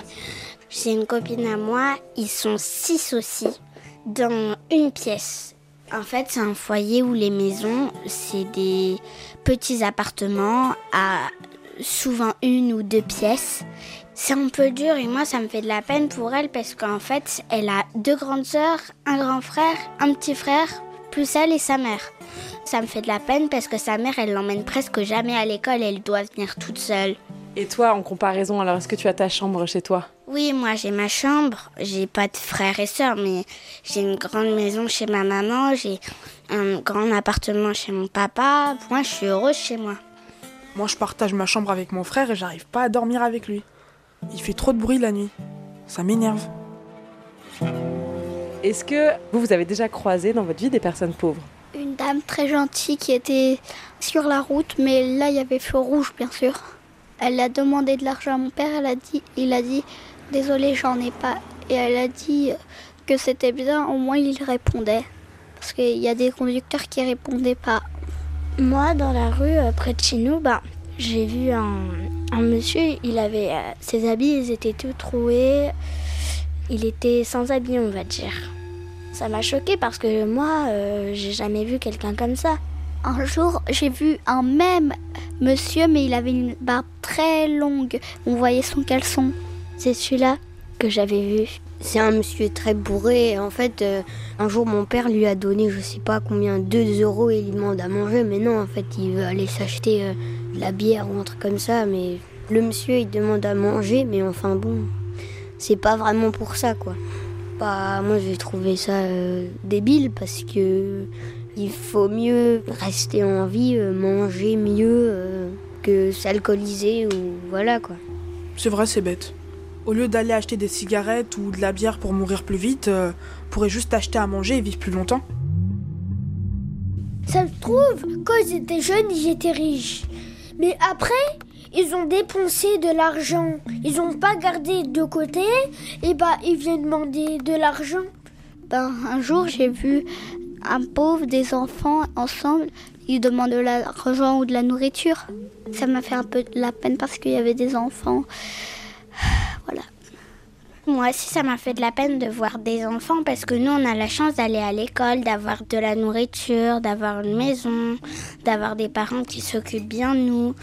J'ai une copine à moi, ils sont six aussi dans une pièce. En fait, c'est un foyer où les maisons, c'est des petits appartements à souvent une ou deux pièces. C'est un peu dur et moi ça me fait de la peine pour elle parce qu'en fait elle a deux grandes sœurs, un grand frère, un petit frère, plus elle et sa mère. Ça me fait de la peine parce que sa mère elle l'emmène presque jamais à l'école, elle doit venir toute seule. Et toi en comparaison alors est-ce que tu as ta chambre chez toi? Oui moi j'ai ma chambre, j'ai pas de frères et sœurs mais j'ai une grande maison chez ma maman, j'ai un grand appartement chez mon papa, moi je suis heureuse chez moi. Moi je partage ma chambre avec mon frère et j'arrive pas à dormir avec lui. Il fait trop de bruit la nuit. Ça m'énerve. Est-ce que vous, vous avez déjà croisé dans votre vie des personnes pauvres? Une dame très gentille qui était sur la route, mais là il y avait feu rouge bien sûr. Elle a demandé de l'argent à mon père, elle a dit, il a dit désolé j'en ai pas. Et elle a dit que c'était bien, au moins il répondait. Parce qu'il y a des conducteurs qui répondaient pas. Moi dans la rue près de chez nous, bah, j'ai vu un, un, monsieur, il avait euh, ses habits, ils étaient tout troués. Il était sans habits, on va dire. Ça m'a choqué parce que moi, euh, j'ai jamais vu quelqu'un comme ça. Un jour, j'ai vu un même monsieur, mais il avait une barbe très longue. On voyait son caleçon. C'est celui-là que j'avais vu. C'est un monsieur très bourré. En fait, euh, un jour, mon père lui a donné, je sais pas combien, 2 euros et il demande à manger. Mais non, en fait, il veut aller s'acheter euh, de la bière ou un truc comme ça. Mais le monsieur, il demande à manger. Mais enfin, bon, c'est pas vraiment pour ça, quoi. Bah, moi j'ai trouvé ça euh, débile parce que il faut mieux rester en vie, euh, manger mieux euh, que s'alcooliser ou voilà quoi. C'est vrai, c'est bête. Au lieu d'aller acheter des cigarettes ou de la bière pour mourir plus vite, euh, on pourrait juste acheter à manger et vivre plus longtemps. Ça se trouve, quand ils étaient jeunes, ils étaient riches. Mais après, ils ont dépensé de l'argent. Ils n'ont pas gardé de côté. Et bah, ils viennent demander de l'argent. Ben, un jour, j'ai vu un pauvre, des enfants ensemble. Ils demandent de l'argent ou de la nourriture. Ça m'a fait un peu de la peine parce qu'il y avait des enfants. Voilà. Moi aussi, ça m'a fait de la peine de voir des enfants parce que nous, on a la chance d'aller à l'école, d'avoir de la nourriture, d'avoir une maison, d'avoir des parents qui s'occupent bien de nous.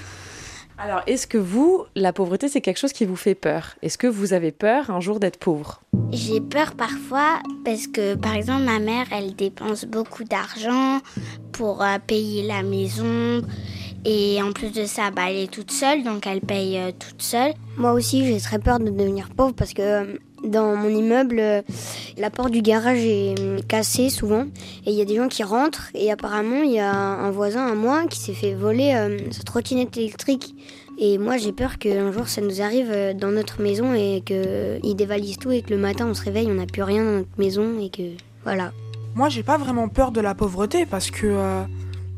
Alors, est-ce que vous, la pauvreté, c'est quelque chose qui vous fait peur? Est-ce que vous avez peur un jour d'être pauvre? J'ai peur parfois parce que, par exemple, ma mère, elle dépense beaucoup d'argent pour euh, payer la maison. Et en plus de ça, bah, elle est toute seule, donc elle paye euh, toute seule. Moi aussi, j'ai très peur de devenir pauvre parce que euh, dans mon immeuble, euh, la porte du garage est cassée souvent et il y a des gens qui rentrent et apparemment il y a un voisin à moi qui s'est fait voler sa trottinette électrique. Et moi j'ai peur qu'un jour ça nous arrive dans notre maison et qu'il dévalise tout et que le matin on se réveille, on n'a plus rien dans notre maison et que voilà. Moi, j'ai pas vraiment peur de la pauvreté parce que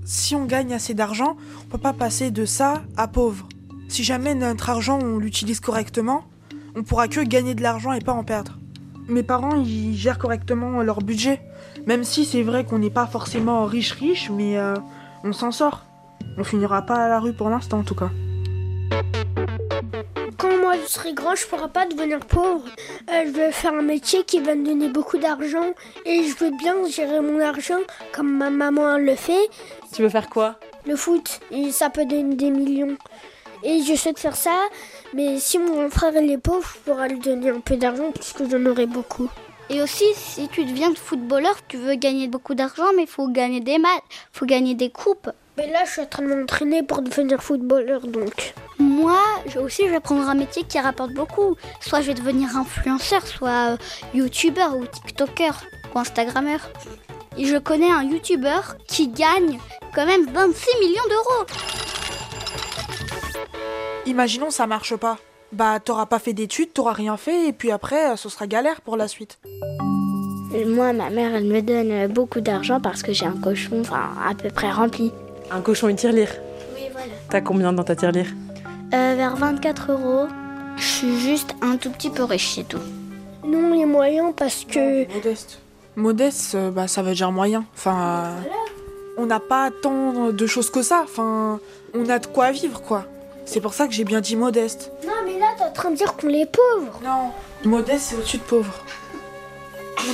si on gagne assez d'argent, on peut pas passer de ça à pauvre. Si jamais notre argent on l'utilise correctement, on pourra que gagner de l'argent et pas en perdre. Mes parents, ils gèrent correctement leur budget. Même si c'est vrai qu'on n'est pas forcément riche riche, mais euh, on s'en sort. On finira pas à la rue pour l'instant en tout cas. Quand je serai grand, je pourrai pas devenir pauvre. Euh, je vais faire un métier qui va me donner beaucoup d'argent et je veux bien gérer mon argent comme ma maman le fait. Tu veux faire quoi? Le foot, et ça peut donner des millions. Et je souhaite faire ça, mais si mon frère il est pauvre, je pourrais lui donner un peu d'argent puisque j'en aurai beaucoup. Et aussi, si tu deviens footballeur, tu veux gagner beaucoup d'argent, mais il faut gagner des matchs, faut gagner des coupes. Mais là, je suis en train de m'entraîner pour devenir footballeur, donc. Moi, je- aussi, je vais prendre un métier qui rapporte beaucoup. Soit je vais devenir influenceur, soit euh, youtubeur ou tiktoker ou instagrammeur. Et je connais un youtubeur qui gagne quand même 26 millions d'euros. Imaginons ça marche pas. Bah t'auras pas fait d'études, t'auras rien fait et puis après euh, ce sera galère pour la suite. Moi, ma mère, elle me donne beaucoup d'argent parce que j'ai un cochon, enfin, à peu près rempli. Un cochon, une tirelire Oui, voilà. T'as combien dans ta tirelire? Euh, vers 24 euros. Je suis juste un tout petit peu riche, c'est tout. Non, les moyens parce que. Modeste. Modeste, euh, bah ça veut dire moyen. Enfin, euh, on n'a pas tant de choses que ça. Enfin, on a de quoi vivre quoi. C'est pour ça que j'ai bien dit modeste. Non, mais là, t'es en train de dire qu'on est pauvre. Non. Modeste, c'est au-dessus de pauvre.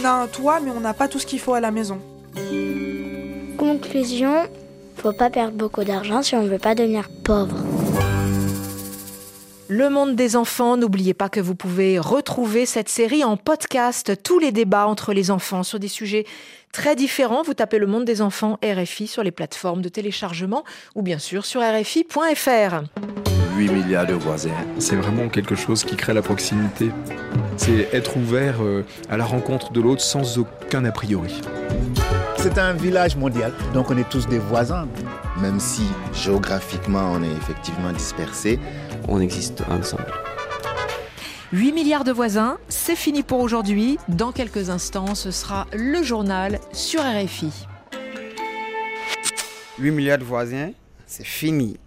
On a un toit, mais on n'a pas tout ce qu'il faut à la maison. Conclusion, faut pas perdre beaucoup d'argent si on veut pas devenir pauvre. Le monde des enfants, n'oubliez pas que vous pouvez retrouver cette série en podcast, tous les débats entre les enfants sur des sujets très différents. Vous tapez le monde des enfants RFI sur les plateformes de téléchargement ou bien sûr sur rfi.fr. 8 milliards de voisins. C'est vraiment quelque chose qui crée la proximité. C'est être ouvert euh, à la rencontre de l'autre sans aucun a priori. C'est un village mondial, donc on est tous des voisins. Même si géographiquement on est effectivement dispersés, on existe ensemble. 8 milliards de voisins, c'est fini pour aujourd'hui. Dans quelques instants, ce sera le journal sur RFI. 8 milliards de voisins, c'est fini.